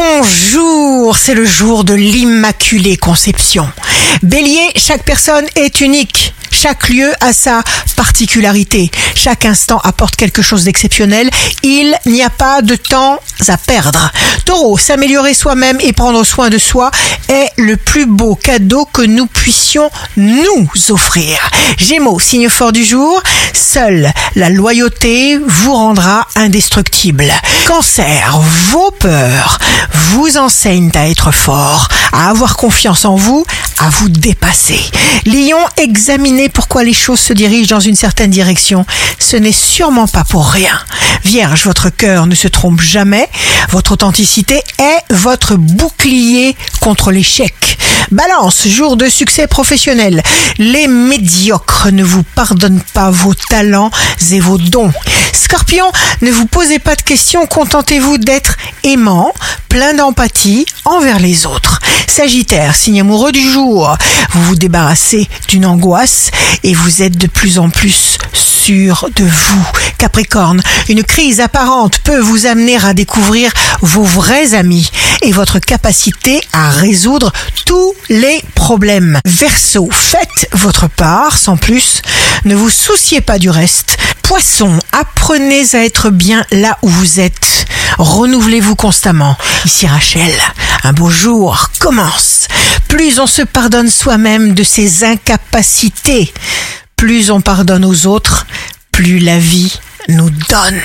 Bonjour, c'est le jour de l'Immaculée Conception. Bélier, chaque personne est unique. Chaque lieu a sa particularité. Chaque instant apporte quelque chose d'exceptionnel. Il n'y a pas de temps à perdre. Taureau, s'améliorer soi-même et prendre soin de soi est le plus beau cadeau que nous puissions nous offrir. Gémeaux, signe fort du jour, seule la loyauté vous rendra indestructible. Cancer, vos peurs vous enseignent à être fort, à avoir confiance en vous, à vous dépasser. Lion, examinez pourquoi les choses se dirigent dans une certaine direction. Ce n'est sûrement pas pour rien. Vierge, votre cœur ne se trompe jamais. Votre authenticité est votre bouclier contre l'échec. Balance, jour de succès professionnel. Les médiocres ne vous pardonnent pas vos talents et vos dons. Scorpion, ne vous posez pas de questions, contentez-vous d'être aimant, plein d'empathie envers les autres. Sagittaire, signe amoureux du jour, vous vous débarrassez d'une angoisse et vous êtes de plus en plus sûr de vous. Capricorne, une crise apparente peut vous amener à découvrir vos vrais amis et votre capacité à résoudre tous les problèmes. Verseau, faites votre part sans plus, ne vous souciez pas du reste. Poisson, apprenez à être bien là où vous êtes. Renouvelez-vous constamment. Ici Rachel, un beau jour commence. Plus on se pardonne soi-même de ses incapacités, plus on pardonne aux autres, plus la vie nous donne.